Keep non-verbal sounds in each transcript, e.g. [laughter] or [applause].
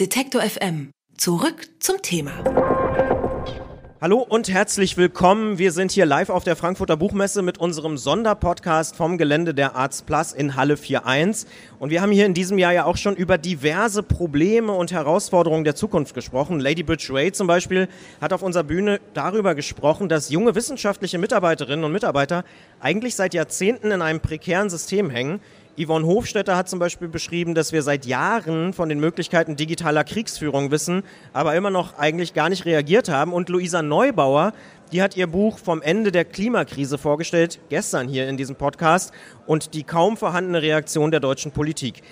Detektor FM. Zurück zum Thema. Hallo und herzlich willkommen. Wir sind hier live auf der Frankfurter Buchmesse mit unserem Sonderpodcast vom Gelände der Arzt Plus in Halle 41. Und wir haben hier in diesem Jahr ja auch schon über diverse Probleme und Herausforderungen der Zukunft gesprochen. Lady Bridge Ray zum Beispiel hat auf unserer Bühne darüber gesprochen, dass junge wissenschaftliche Mitarbeiterinnen und Mitarbeiter eigentlich seit Jahrzehnten in einem prekären System hängen Yvonne Hofstetter hat zum Beispiel beschrieben, dass wir seit Jahren von den Möglichkeiten digitaler Kriegsführung wissen, aber immer noch eigentlich gar nicht reagiert haben. Und Luisa Neubauer, die hat ihr Buch vom Ende der Klimakrise vorgestellt, gestern hier in diesem Podcast, und die kaum vorhandene Reaktion der deutschen Politik.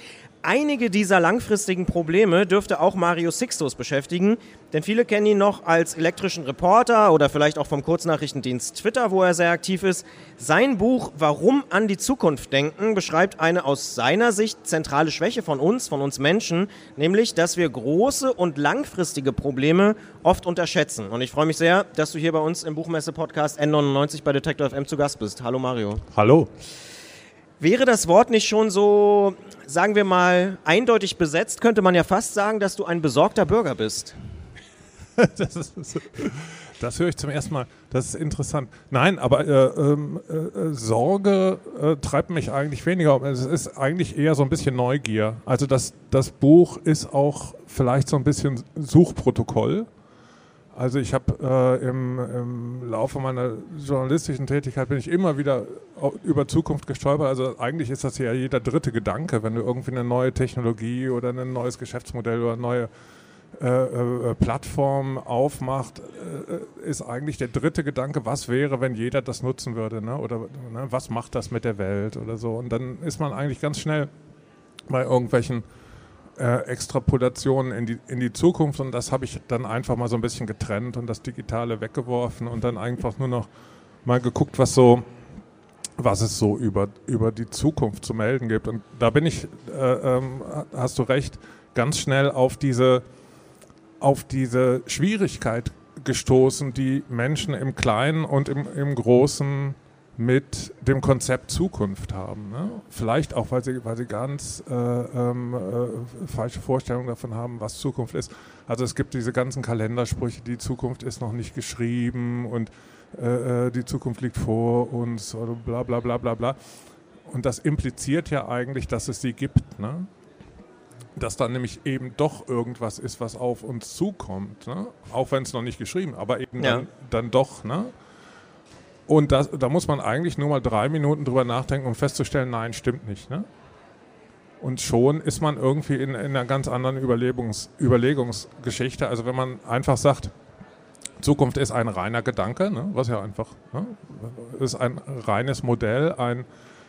Einige dieser langfristigen Probleme dürfte auch Mario Sixtus beschäftigen, denn viele kennen ihn noch als elektrischen Reporter oder vielleicht auch vom Kurznachrichtendienst Twitter, wo er sehr aktiv ist. Sein Buch Warum an die Zukunft denken beschreibt eine aus seiner Sicht zentrale Schwäche von uns, von uns Menschen, nämlich, dass wir große und langfristige Probleme oft unterschätzen. Und ich freue mich sehr, dass du hier bei uns im Buchmesse-Podcast N99 bei Detector FM zu Gast bist. Hallo Mario. Hallo. Wäre das Wort nicht schon so, sagen wir mal, eindeutig besetzt, könnte man ja fast sagen, dass du ein besorgter Bürger bist. [laughs] das, ist, das, höre ich zum ersten Mal. Das ist interessant. Nein, aber äh, ähm, äh, Sorge äh, treibt mich eigentlich weniger. Es ist eigentlich eher so ein bisschen Neugier. Also das, das Buch ist auch vielleicht so ein bisschen Suchprotokoll. Also ich habe äh, im, im, Laufe meiner journalistischen Tätigkeit bin ich immer wieder über Zukunft gestolpert. Also eigentlich ist das ja jeder dritte Gedanke, wenn du irgendwie eine neue Technologie oder ein neues Geschäftsmodell oder eine neue äh, äh, Plattform aufmacht, äh, ist eigentlich der dritte Gedanke, was wäre, wenn jeder das nutzen würde, ne? oder ne? was macht das mit der Welt oder so. Und dann ist man eigentlich ganz schnell bei irgendwelchen äh, Extrapolationen in die, in die Zukunft und das habe ich dann einfach mal so ein bisschen getrennt und das Digitale weggeworfen und dann einfach nur noch mal geguckt, was so was es so über, über die Zukunft zu melden gibt. Und da bin ich, äh, ähm, hast du recht, ganz schnell auf diese, auf diese Schwierigkeit gestoßen, die Menschen im Kleinen und im, im Großen mit dem Konzept Zukunft haben. Ne? Vielleicht auch, weil sie, weil sie ganz äh, ähm, äh, falsche Vorstellungen davon haben, was Zukunft ist. Also es gibt diese ganzen Kalendersprüche, die Zukunft ist noch nicht geschrieben und äh, äh die Zukunft liegt vor uns oder bla bla bla bla bla. Und das impliziert ja eigentlich, dass es sie gibt. Ne? Dass dann nämlich eben doch irgendwas ist, was auf uns zukommt. Ne? Auch wenn es noch nicht geschrieben, aber eben ja. dann, dann doch. Ne? Und das, da muss man eigentlich nur mal drei Minuten drüber nachdenken, um festzustellen, nein, stimmt nicht. Ne? Und schon ist man irgendwie in, in einer ganz anderen Überlegungs, Überlegungsgeschichte. Also wenn man einfach sagt, Zukunft ist ein reiner Gedanke, ne? was ja einfach ne? ist ein reines Modell, ein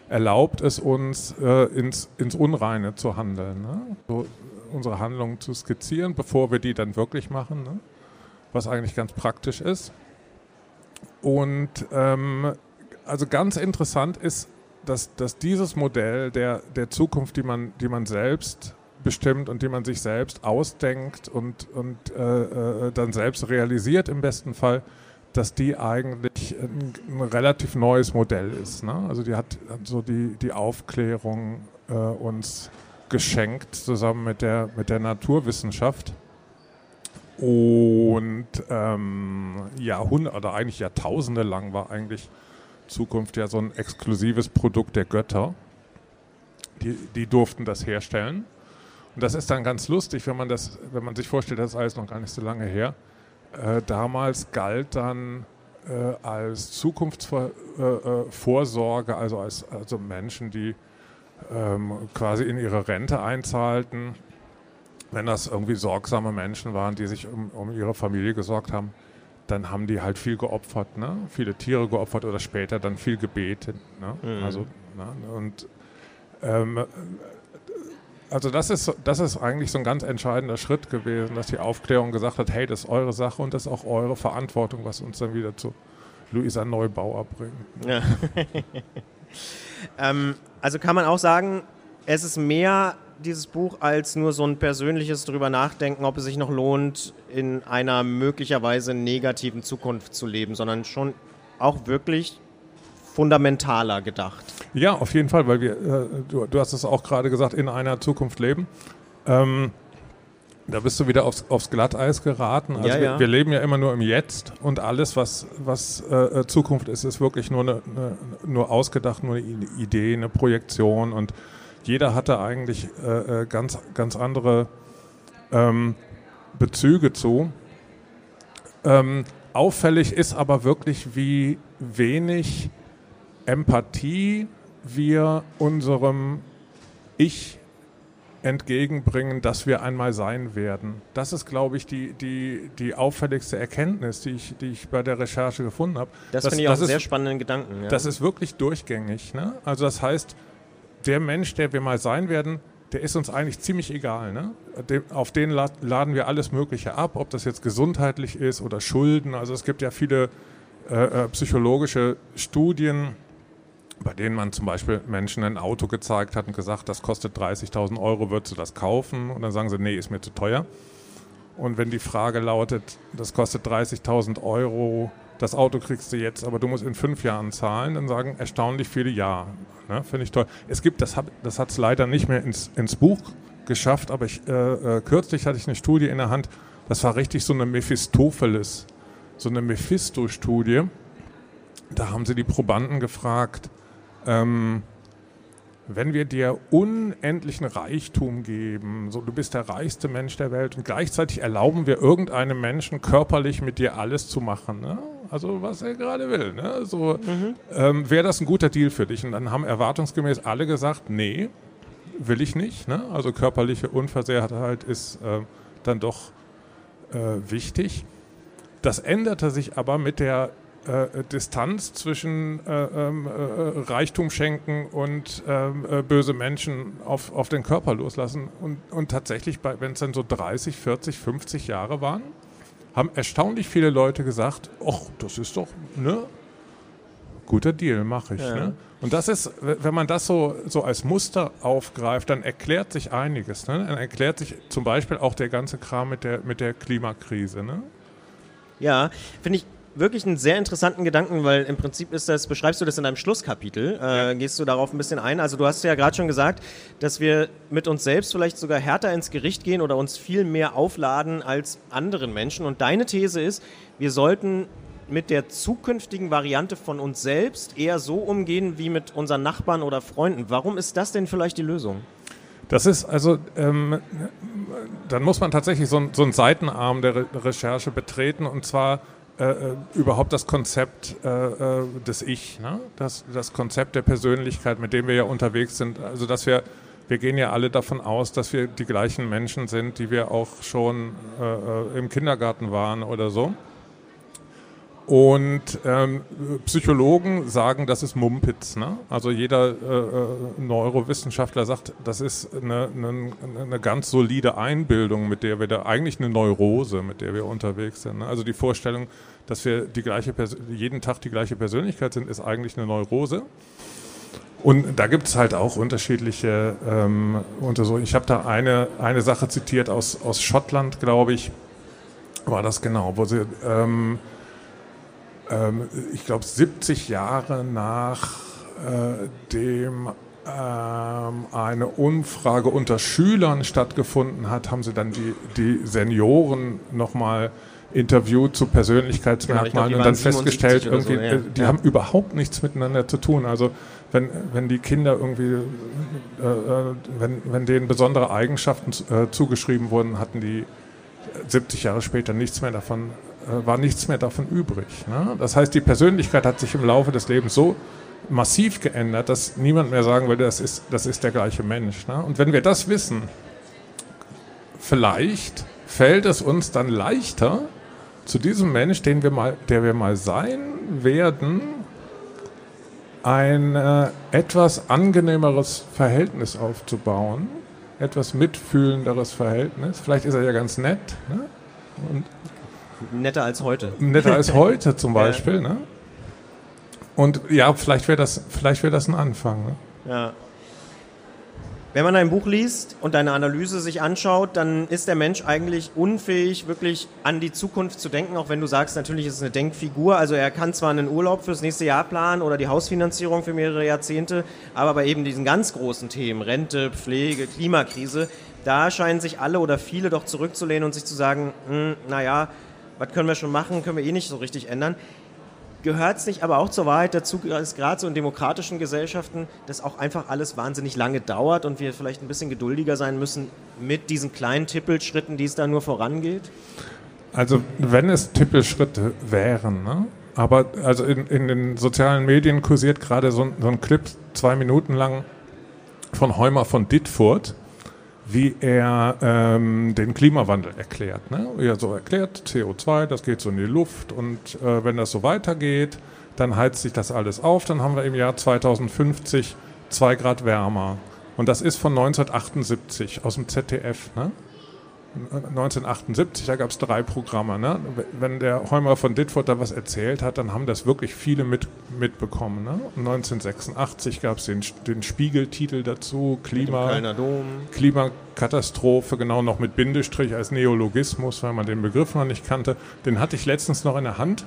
erlaubt es uns äh, ins, ins Unreine zu handeln, ne? so, unsere Handlungen zu skizzieren, bevor wir die dann wirklich machen, ne? was eigentlich ganz praktisch ist. Und ähm, also ganz interessant ist, dass, dass dieses Modell der, der Zukunft, die man, die man selbst bestimmt und die man sich selbst ausdenkt und, und äh, äh, dann selbst realisiert im besten Fall, dass die eigentlich ein, ein relativ neues Modell ist. Ne? Also die hat so die, die Aufklärung äh, uns geschenkt, zusammen mit der, mit der Naturwissenschaft. Und ähm, Jahrhunderte oder eigentlich Jahrtausende lang war eigentlich Zukunft ja so ein exklusives Produkt der Götter. Die, die durften das herstellen. Und das ist dann ganz lustig, wenn man, das, wenn man sich vorstellt, das ist alles noch gar nicht so lange her. Äh, damals galt dann äh, als Zukunftsvorsorge, äh, äh also als also Menschen, die ähm, quasi in ihre Rente einzahlten, wenn das irgendwie sorgsame Menschen waren, die sich um, um ihre Familie gesorgt haben, dann haben die halt viel geopfert, ne? viele Tiere geopfert oder später dann viel gebetet. Ne? Mhm. Also, ne? Und ähm, also das ist, das ist eigentlich so ein ganz entscheidender Schritt gewesen, dass die Aufklärung gesagt hat, hey, das ist eure Sache und das ist auch eure Verantwortung, was uns dann wieder zu Luisa Neubauer bringt. Ja. [laughs] ähm, also kann man auch sagen, es ist mehr dieses Buch als nur so ein persönliches drüber nachdenken, ob es sich noch lohnt, in einer möglicherweise negativen Zukunft zu leben, sondern schon auch wirklich fundamentaler gedacht. Ja, auf jeden Fall, weil wir, äh, du, du, hast es auch gerade gesagt, in einer Zukunft leben. Ähm, Da bist du wieder aufs, aufs Glatteis geraten. Also Ja, wir, ja. wir leben ja immer nur im Jetzt und alles, was, was äh, Zukunft ist, ist wirklich nur, eine, eine, nur ausgedacht, nur eine Idee, eine Projektion und jeder hatte eigentlich äh, äh, ganz, ganz andere ähm, Bezüge zu. Ähm, auffällig ist aber wirklich, wie wenig Empathie wir unserem Ich entgegenbringen, dass wir einmal sein werden. Das ist, glaube ich, die, die, die auffälligste Erkenntnis, die ich, die ich bei der Recherche gefunden habe. Das, finde ich auch einen sehr spannenden Gedanken. Ja. das ist wirklich durchgängig. Ne? Also das heißt, der Mensch, der wir mal sein werden, der ist uns eigentlich ziemlich egal. Ne? Auf den la- laden wir alles Mögliche ab, ob das jetzt gesundheitlich ist oder Schulden. Also es gibt ja viele äh, äh, psychologische Studien, bei denen man zum Beispiel Menschen ein Auto gezeigt hat und gesagt, das kostet 30.000 Euro, würdest du das kaufen? Und dann sagen sie, nee, ist mir zu teuer. Und wenn die Frage lautet, das kostet 30.000 Euro, das Auto kriegst du jetzt, aber du musst in fünf Jahren zahlen, dann sagen erstaunlich viele ja. Ne? Finde ich toll. Es gibt, das hat es das leider nicht mehr ins, ins Buch geschafft, aber ich, äh, äh, kürzlich hatte ich eine Studie in der Hand, das war richtig so eine Mephistopheles, so eine Mephisto-Studie. Da haben sie die Probanden gefragt, ähm, wenn wir dir unendlichen Reichtum geben, so du bist der reichste Mensch der Welt und gleichzeitig erlauben wir irgendeinem Menschen körperlich mit dir alles zu machen, ne? also was er gerade will, ne? so ähm, wäre das ein guter Deal für dich? Und dann haben erwartungsgemäß alle gesagt, nee, will ich nicht. Ne? Also körperliche Unversehrtheit ist äh, dann doch äh, wichtig. Das änderte sich aber mit der äh, Distanz zwischen äh, ähm, äh, Reichtum schenken und ähm, äh, böse Menschen auf, auf den Körper loslassen. Und, und tatsächlich, wenn es dann so 30, 40, 50 Jahre waren, haben erstaunlich viele Leute gesagt, ach, das ist doch, ne? Guter Deal, mache ich. Ja. Ne? Und das ist, wenn man das so, so als Muster aufgreift, dann erklärt sich einiges. Ne? Dann erklärt sich zum Beispiel auch der ganze Kram mit der, mit der Klimakrise. Ne? Ja, finde ich wirklich einen sehr interessanten Gedanken, weil im Prinzip ist das, beschreibst du das in deinem Schlusskapitel, äh, gehst du darauf ein bisschen ein. Also du hast ja gerade schon gesagt, dass wir mit uns selbst vielleicht sogar härter ins Gericht gehen oder uns viel mehr aufladen als anderen Menschen. Und deine These ist, wir sollten mit der zukünftigen Variante von uns selbst eher so umgehen wie mit unseren Nachbarn oder Freunden. Warum ist das denn vielleicht die Lösung? Das ist also, ähm, dann muss man tatsächlich so, so einen Seitenarm der Re Recherche betreten und zwar äh, äh, überhaupt das Konzept äh, äh, des Ich, ne? das, das Konzept der Persönlichkeit, mit dem wir ja unterwegs sind. Also, dass wir, wir gehen ja alle davon aus, dass wir die gleichen Menschen sind, die wir auch schon äh, äh, im Kindergarten waren oder so. Und ähm, Psychologen sagen, das ist Mumpitz. Ne? Also jeder äh, äh, Neurowissenschaftler sagt, das ist eine, eine, eine ganz solide Einbildung, mit der wir da eigentlich eine Neurose, mit der wir unterwegs sind. Ne? Also die Vorstellung, dass wir die gleiche jeden Tag die gleiche Persönlichkeit sind, ist eigentlich eine Neurose. Und da gibt es halt auch unterschiedliche ähm, Untersuchungen. Ich habe da eine, eine Sache zitiert aus, aus Schottland, glaube ich, war das genau, wo sie ähm, ähm, ich glaube, 70 Jahre nach äh, dem ähm, eine Umfrage unter Schülern stattgefunden hat, haben sie dann die, die Senioren nochmal interviewt zu Persönlichkeitsmerkmalen Genau, glaub, und dann 77 festgestellt, so, irgendwie, ja. die Ja. haben überhaupt nichts miteinander zu tun. Also wenn, wenn die Kinder irgendwie, äh, äh, wenn, wenn denen besondere Eigenschaften äh, zugeschrieben wurden, hatten die 70 Jahre später nichts mehr davon, war nichts mehr davon übrig. Ne? Das heißt, die Persönlichkeit hat sich im Laufe des Lebens so massiv geändert, dass niemand mehr sagen würde, das ist, das ist der gleiche Mensch. Ne? Und wenn wir das wissen, vielleicht fällt es uns dann leichter, zu diesem Mensch, den wir mal, der wir mal sein werden, ein äh, etwas angenehmeres Verhältnis aufzubauen, etwas mitfühlenderes Verhältnis. Vielleicht ist er ja ganz nett ne? und Netter als heute. netter als heute [laughs] zum Ja. Beispiel. Ne? Und ja, vielleicht wäre das, vielleicht wäre das ein Anfang. Ne? Ja. Wenn man ein Buch liest und deine Analyse sich anschaut, dann ist der Mensch eigentlich unfähig, wirklich an die Zukunft zu denken, auch wenn du sagst, natürlich ist es eine Denkfigur. Also er kann zwar einen Urlaub fürs nächste Jahr planen oder die Hausfinanzierung für mehrere Jahrzehnte, aber bei eben diesen ganz großen Themen, Rente, Pflege, Klimakrise, da scheinen sich alle oder viele doch zurückzulehnen und sich zu sagen, hm, naja, was können wir schon machen, können wir eh nicht so richtig ändern. Gehört es nicht aber auch zur Wahrheit dazu, dass gerade so in demokratischen Gesellschaften das auch einfach alles wahnsinnig lange dauert und wir vielleicht ein bisschen geduldiger sein müssen mit diesen kleinen Tippelschritten, die es da nur vorangeht? Also wenn es Tippelschritte wären, ne? aber also in, in, den sozialen Medien kursiert gerade so, so, ein Clip, zwei Minuten lang, von Heumer von Dittfurt, wie er ähm, den Klimawandel erklärt. Ne? Wie er so erklärt, CO2, das geht so in die Luft und äh, wenn das so weitergeht, dann heizt sich das alles auf, dann haben wir im Jahr 2050 zwei Grad wärmer. Und das ist von 1978 aus dem ZDF. Ne? 1978, da gab es drei Programme. Ne? Wenn der Heumer von Ditford da was erzählt hat, dann haben das wirklich viele mit, mitbekommen. Ne? 1986 gab es den, den Spiegeltitel dazu, Klima, Klimakatastrophe, genau noch mit Bindestrich als Neologismus, weil man den Begriff noch nicht kannte. Den hatte ich letztens noch in der Hand,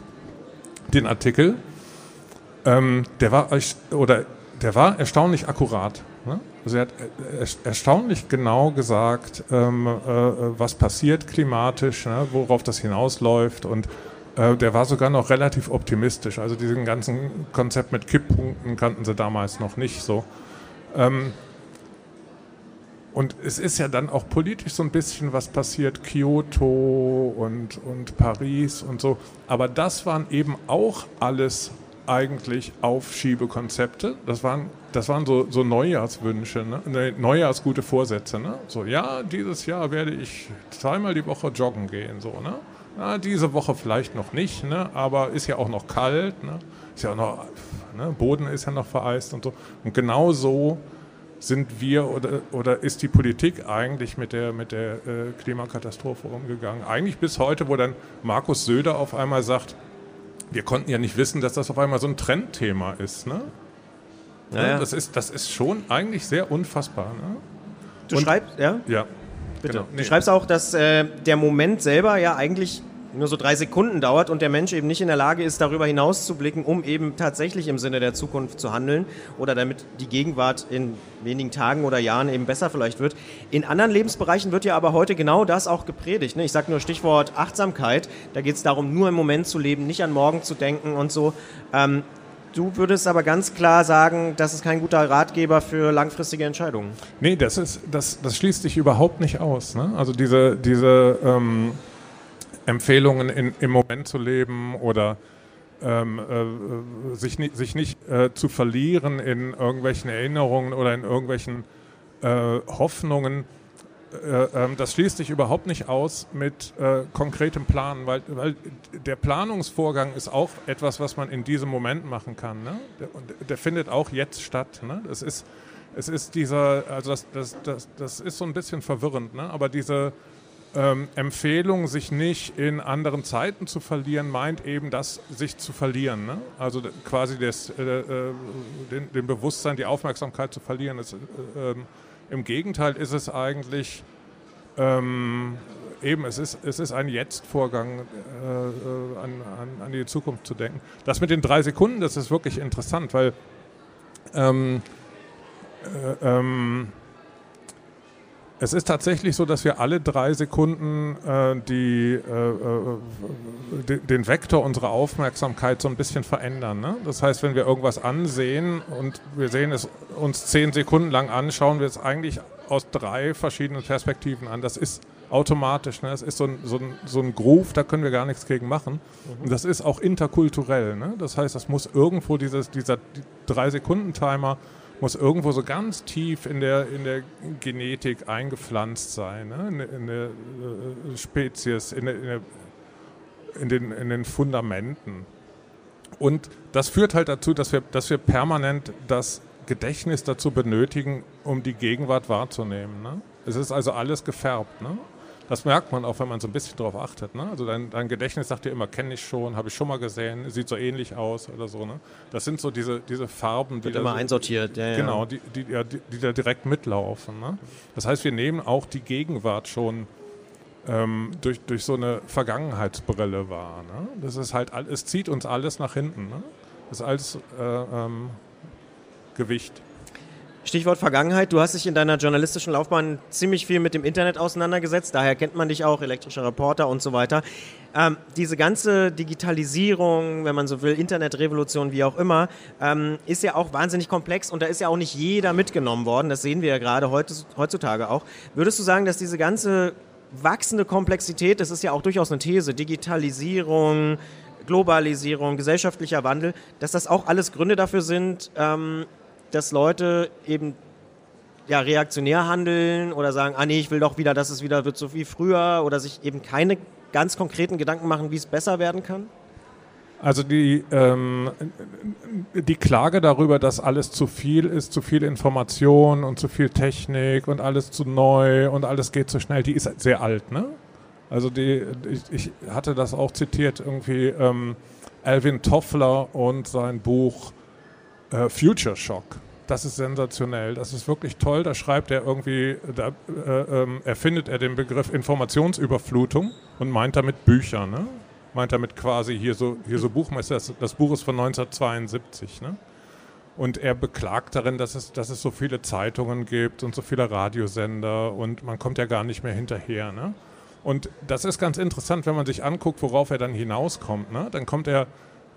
den Artikel. Ähm, der war oder der war erstaunlich akkurat. Ne? Also er hat erstaunlich genau gesagt, ähm, äh, was passiert klimatisch, ne, worauf das hinausläuft und äh, der war sogar noch relativ optimistisch. Also diesen ganzen Konzept mit Kipppunkten kannten sie damals noch nicht so. Ähm, und es ist ja dann auch politisch so ein bisschen was passiert, Kyoto und, und Paris und so. Aber das waren eben auch alles eigentlich Aufschiebekonzepte. Das waren, das waren so, so Neujahrswünsche, ne? Neujahrsgute Vorsätze. Ne? So, ja, dieses Jahr werde ich zweimal die Woche joggen gehen. So, ne? Na, diese Woche vielleicht noch nicht, ne? aber ist ja auch noch kalt. Ne? Ist ja auch noch, ne? Boden ist ja noch vereist und so. Und genau so sind wir oder, oder ist die Politik eigentlich mit der, mit der äh, Klimakatastrophe umgegangen? Eigentlich bis heute, wo dann Markus Söder auf einmal sagt, wir konnten ja nicht wissen, dass das auf einmal so ein Trendthema ist. Ne? Ja, Das, ist, das ist schon eigentlich sehr unfassbar. Ne? Du Und, schreibst, ja? Ja. Bitte. Genau. Du schreibst auch, dass äh, der Moment selber ja eigentlich nur so drei Sekunden dauert und der Mensch eben nicht in der Lage ist, darüber hinaus zu blicken, um eben tatsächlich im Sinne der Zukunft zu handeln oder damit die Gegenwart in wenigen Tagen oder Jahren eben besser vielleicht wird. In anderen Lebensbereichen wird ja aber heute genau das auch gepredigt. Ne? Ich sage nur Stichwort Achtsamkeit. Da geht es darum, nur im Moment zu leben, nicht an morgen zu denken und so. Ähm, Du würdest aber ganz klar sagen, das ist kein guter Ratgeber für langfristige Entscheidungen. Nee, das, ist, das, das schließt sich überhaupt nicht aus. Ne? Also diese, diese ähm, Empfehlungen in, im Moment zu leben oder ähm, äh, sich, sich nicht äh, zu verlieren in irgendwelchen Erinnerungen oder in irgendwelchen äh, Hoffnungen. Äh, ähm, das schließt sich überhaupt nicht aus mit äh, konkretem Planen, weil, weil, der Planungsvorgang ist auch etwas, was man in diesem Moment machen kann. Ne? Der, der, findet auch jetzt statt. Ne? Das ist, es ist dieser, also das, das, das, das ist so ein bisschen verwirrend, ne? aber diese ähm, Empfehlung, sich nicht in anderen Zeiten zu verlieren, meint eben das, sich zu verlieren. Ne? Also quasi das, äh, äh, den, den, Bewusstsein, die Aufmerksamkeit zu verlieren. Es, äh, ähm, Im Gegenteil ist es eigentlich ähm, eben, es ist, es ist ein Jetzt-Vorgang, äh, äh an, an, an, die Zukunft zu denken. Das mit den drei Sekunden, das ist wirklich interessant, weil ähm, äh, ähm es ist tatsächlich so, dass wir alle drei Sekunden äh, die, äh, äh, den Vektor unserer Aufmerksamkeit so ein bisschen verändern. Ne? Das heißt, wenn wir irgendwas ansehen und wir sehen es uns zehn Sekunden lang an, schauen wir es eigentlich aus drei verschiedenen Perspektiven an. Das ist automatisch. Ne? Das ist so ein, so, ein, so ein Groove, da können wir gar nichts gegen machen. Mhm. Und das ist auch interkulturell. Ne? Das heißt, das muss irgendwo dieses, dieser Drei-Sekunden-Timer muss irgendwo so ganz tief in der, in der Genetik eingepflanzt sein, ne? in, in, der äh, Spezies, in, der, in, der, in, den, in den Fundamenten. Und das führt halt dazu, dass wir, dass wir permanent das Gedächtnis dazu benötigen, um die Gegenwart wahrzunehmen. Ne? Es ist also alles gefärbt. Ne? Das merkt man auch, wenn man so ein bisschen darauf achtet. Ne? Also dein, dein, Gedächtnis sagt dir immer, kenne ich schon, habe ich schon mal gesehen, sieht so ähnlich aus oder so. Ne? Das sind so diese, diese Farben, die Wird immer so, einsortiert. Ja, genau. Die, die, die, die, da direkt mitlaufen. Ne? Das heißt, wir nehmen auch die Gegenwart schon ähm, durch, durch so eine Vergangenheitsbrille wahr. Ne? Das ist halt, es zieht uns alles nach hinten. Ne? Das ist alles äh, ähm, Gewicht. Stichwort Vergangenheit. Du hast dich in deiner journalistischen Laufbahn ziemlich viel mit dem Internet auseinandergesetzt. Daher kennt man dich auch, elektrischer Reporter und so weiter. Ähm, diese ganze Digitalisierung, wenn man so will, Internetrevolution, wie auch immer, ähm, ist ja auch wahnsinnig komplex und da ist ja auch nicht jeder mitgenommen worden. Das sehen wir ja gerade heutzutage auch. Würdest du sagen, dass diese ganze wachsende Komplexität, das ist ja auch durchaus eine These, Digitalisierung, Globalisierung, gesellschaftlicher Wandel, dass das auch alles Gründe dafür sind, ähm, dass Leute eben ja, reaktionär handeln oder sagen, ah nee, ich will doch wieder, dass es wieder wird so wie früher oder sich eben keine ganz konkreten Gedanken machen, wie es besser werden kann? Also die, ähm, die Klage darüber, dass alles zu viel ist, zu viel Information und zu viel Technik und alles zu neu und alles geht zu schnell, die ist sehr alt, ne? Also die, ich, ich hatte das auch zitiert, irgendwie ähm, Alvin Toffler und sein Buch äh, Future Shock. Das ist sensationell, das ist wirklich toll. Da schreibt er irgendwie, da äh, äh, erfindet er den Begriff Informationsüberflutung und meint damit Bücher. Ne? Meint damit quasi hier so, hier so Buchmesser. Das, das Buch ist von 1972. Ne? Und er beklagt darin, dass es, dass es so viele Zeitungen gibt und so viele Radiosender und man kommt ja gar nicht mehr hinterher. Ne? Und das ist ganz interessant, wenn man sich anguckt, worauf er dann hinauskommt. Ne? Dann kommt er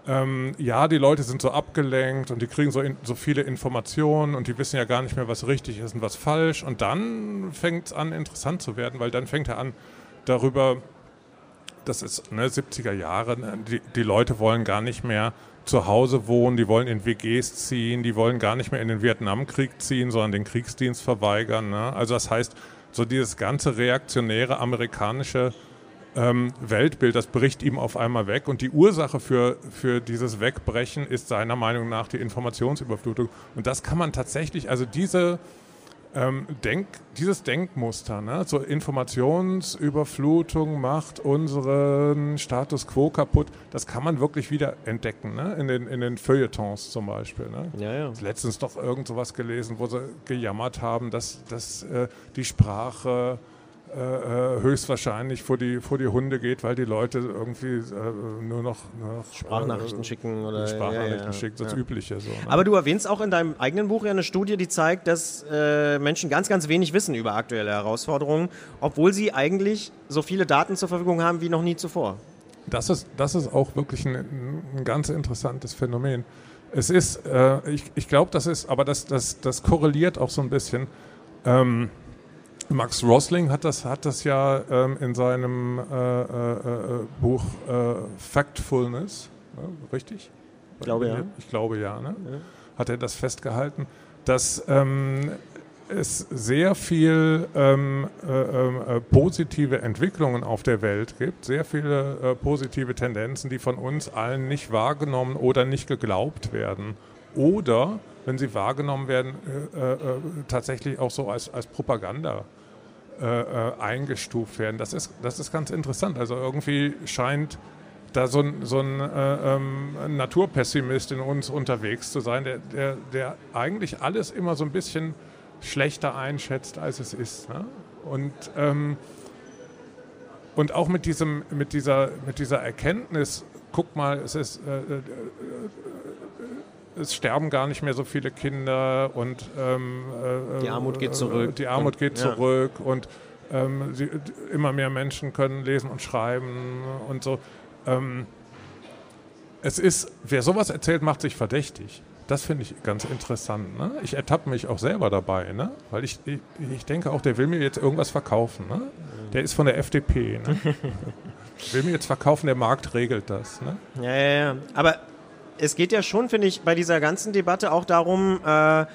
ähm, ja, die Leute sind so abgelenkt und die kriegen so, in, so viele Informationen und die wissen ja gar nicht mehr, was richtig ist und was falsch. Und dann fängt es an, interessant zu werden, weil dann fängt er an, darüber, das ist ne, 70er Jahre, ne, die, die Leute wollen gar nicht mehr zu Hause wohnen, die wollen in WGs ziehen, die wollen gar nicht mehr in den Vietnamkrieg ziehen, sondern den Kriegsdienst verweigern. Ne? Also das heißt, so dieses ganze reaktionäre amerikanische ähm, Weltbild, das bricht ihm auf einmal weg. Und die Ursache für, für dieses Wegbrechen ist seiner Meinung nach die Informationsüberflutung. Und das kann man tatsächlich, also diese, ähm, Denk, dieses Denkmuster, ne, so Informationsüberflutung macht unseren Status quo kaputt, das kann man wirklich wieder entdecken, ne, in, den, in den Feuilletons zum Beispiel. Ne. Ja, ja. Letztens doch irgend sowas gelesen, wo sie gejammert haben, dass, dass äh, die Sprache höchstwahrscheinlich vor die, vor die Hunde geht, weil die Leute irgendwie äh, nur noch, nur noch Sprachnachrichten äh, schicken oder Sprachnachrichten ja, ja, schicken, das Übliche. So, ne? Aber du erwähnst auch in deinem eigenen Buch ja eine Studie, die zeigt, dass äh, Menschen ganz, ganz wenig wissen über aktuelle Herausforderungen, obwohl sie eigentlich so viele Daten zur Verfügung haben wie noch nie zuvor. Das ist, das ist auch wirklich ein, ein ganz interessantes Phänomen. Es ist, äh, ich, ich glaube, das ist, aber das, das, das korreliert auch so ein bisschen. Ähm, Max Rosling hat das, hat das ja ähm, in seinem äh, äh, äh Buch äh, Factfulness, richtig? Ich glaube ja. Ich glaube ja, ne? ja. Hat er das festgehalten, dass ähm, es sehr viel ähm, äh, äh, positive Entwicklungen auf der Welt gibt, sehr viele äh, positive Tendenzen, die von uns allen nicht wahrgenommen oder nicht geglaubt werden. Oder, wenn sie wahrgenommen werden, tatsächlich auch so als, als Propaganda äh, äh, eingestuft werden. Das ist, das ist ganz interessant. Also irgendwie scheint da so ein, so ein äh, ähm, Naturpessimist in uns unterwegs zu sein, der, der, der eigentlich alles immer so ein bisschen schlechter einschätzt, als es ist. Ne? Und, ähm, und auch mit, diesem, mit, dieser, mit dieser Erkenntnis, guck mal, es ist, äh, äh, es sterben gar nicht mehr so viele Kinder und ähm, äh, die Armut geht zurück. Die Armut und, geht zurück ja. und ähm, sie, immer mehr Menschen können lesen und schreiben und so. Ähm, es ist, wer sowas erzählt, macht sich verdächtig. Das finde ich ganz interessant. Ne? Ich ertappe mich auch selber dabei, ne? weil ich, ich, ich, denke auch, der will mir jetzt irgendwas verkaufen. Ne? Der ist von der FDP. Ne? [laughs] will mir jetzt verkaufen, der Markt regelt das. Ne? Ja, ja, ja. Aber es geht ja schon, finde ich, bei dieser ganzen Debatte auch darum, äh,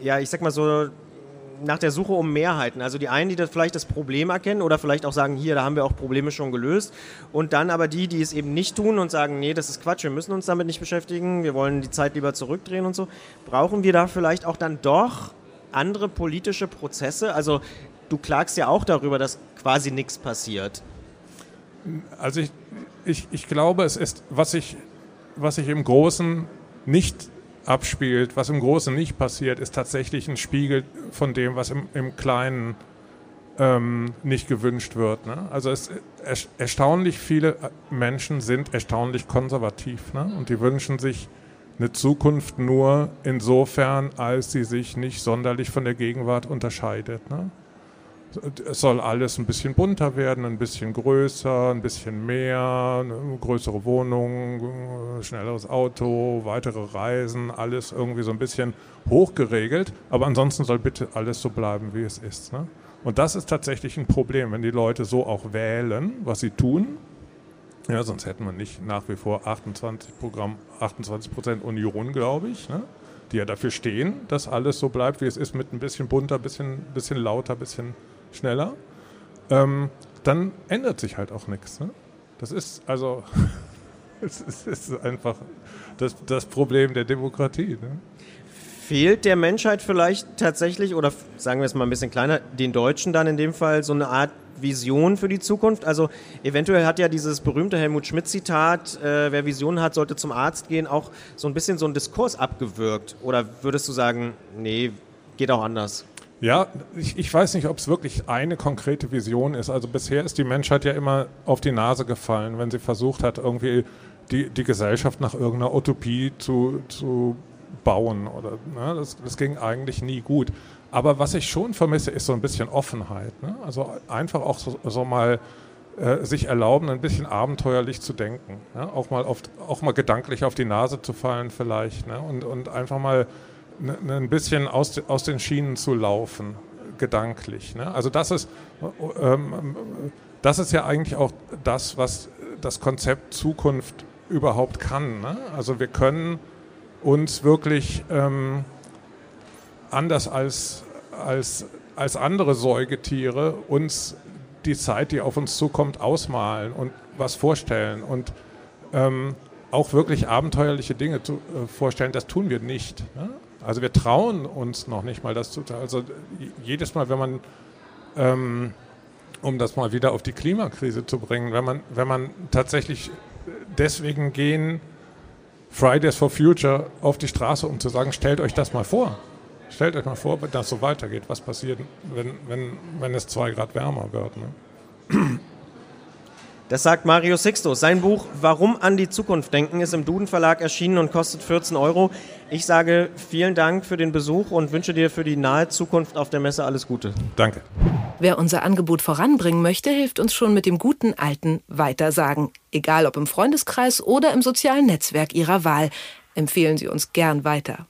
ja, ich sag mal so, nach der Suche um Mehrheiten. Also die einen, die das vielleicht das Problem erkennen oder vielleicht auch sagen, hier, da haben wir auch Probleme schon gelöst. Und dann aber die, die es eben nicht tun und sagen, nee, das ist Quatsch, wir müssen uns damit nicht beschäftigen, wir wollen die Zeit lieber zurückdrehen und so. Brauchen wir da vielleicht auch dann doch andere politische Prozesse? Also du klagst ja auch darüber, dass quasi nichts passiert. Also ich, ich, ich glaube, es ist, was ich was sich im Großen nicht abspielt, was im Großen nicht passiert, ist tatsächlich ein Spiegel von dem, was im, im Kleinen ähm, nicht gewünscht wird. Ne? Also es, er, erstaunlich viele Menschen sind erstaunlich konservativ ne? und die wünschen sich eine Zukunft nur insofern, als sie sich nicht sonderlich von der Gegenwart unterscheidet. Ne? Es soll alles ein bisschen bunter werden, ein bisschen größer, ein bisschen mehr, größere Wohnung, schnelleres Auto, weitere Reisen, alles irgendwie so ein bisschen hochgeregelt. Aber ansonsten soll bitte alles so bleiben, wie es ist. Ne? Und das ist tatsächlich ein Problem, wenn die Leute so auch wählen, was sie tun. Ja, sonst hätten wir nicht nach wie vor 28 Programm, 28 Prozent Union, glaube ich, ne? die ja dafür stehen, dass alles so bleibt, wie es ist, mit ein bisschen bunter, bisschen, bisschen lauter, bisschen schneller, ähm, dann ändert sich halt auch nichts. Ne? Das ist also, [laughs] es ist, einfach das, das Problem der Demokratie. Ne? Fehlt der Menschheit vielleicht tatsächlich, oder sagen wir es mal ein bisschen kleiner, den Deutschen dann in dem Fall so eine Art Vision für die Zukunft? Also eventuell hat ja dieses berühmte Helmut Schmidt-Zitat, äh, wer Visionen hat, sollte zum Arzt gehen, auch so ein bisschen so einen Diskurs abgewirkt. Oder würdest du sagen, nee, geht auch anders? Ja, ich, ich weiß nicht, ob es wirklich eine konkrete Vision ist. Also bisher ist die Menschheit ja immer auf die Nase gefallen, wenn sie versucht hat, irgendwie die, die Gesellschaft nach irgendeiner Utopie zu, zu bauen. Oder, ne? das, das ging eigentlich nie gut. Aber was ich schon vermisse, ist so ein bisschen Offenheit. Ne? Also einfach auch so, so mal äh, sich erlauben, ein bisschen abenteuerlich zu denken. Ne? Auch, mal auf, auch mal gedanklich auf die Nase zu fallen vielleicht. Ne? Und, und einfach mal ein bisschen aus, aus den Schienen zu laufen, gedanklich. Ne? Also das ist, ähm, das ist ja eigentlich auch das, was das Konzept Zukunft überhaupt kann. Ne? Also wir können uns wirklich ähm, anders als, als, als andere Säugetiere uns die Zeit, die auf uns zukommt, ausmalen und was vorstellen und ähm, auch wirklich abenteuerliche Dinge zu, äh, vorstellen. Das tun wir nicht. Ne? Also wir trauen uns noch nicht mal das zu. Also jedes Mal, wenn man, ähm, um das mal wieder auf die Klimakrise zu bringen, wenn man, wenn man tatsächlich deswegen gehen Fridays for Future auf die Straße, um zu sagen, stellt euch das mal vor. Stellt euch mal vor, wenn das so weitergeht, was passiert, wenn, wenn, wenn es zwei Grad wärmer wird. Ne? Das sagt Mario Sixto. Sein Buch Warum an die Zukunft denken ist im Duden Verlag erschienen und kostet 14 Euro. Ich sage vielen Dank für den Besuch und wünsche dir für die nahe Zukunft auf der Messe alles Gute. Danke. Wer unser Angebot voranbringen möchte, hilft uns schon mit dem guten alten Weitersagen. Egal ob im Freundeskreis oder im sozialen Netzwerk Ihrer Wahl. Empfehlen Sie uns gern weiter.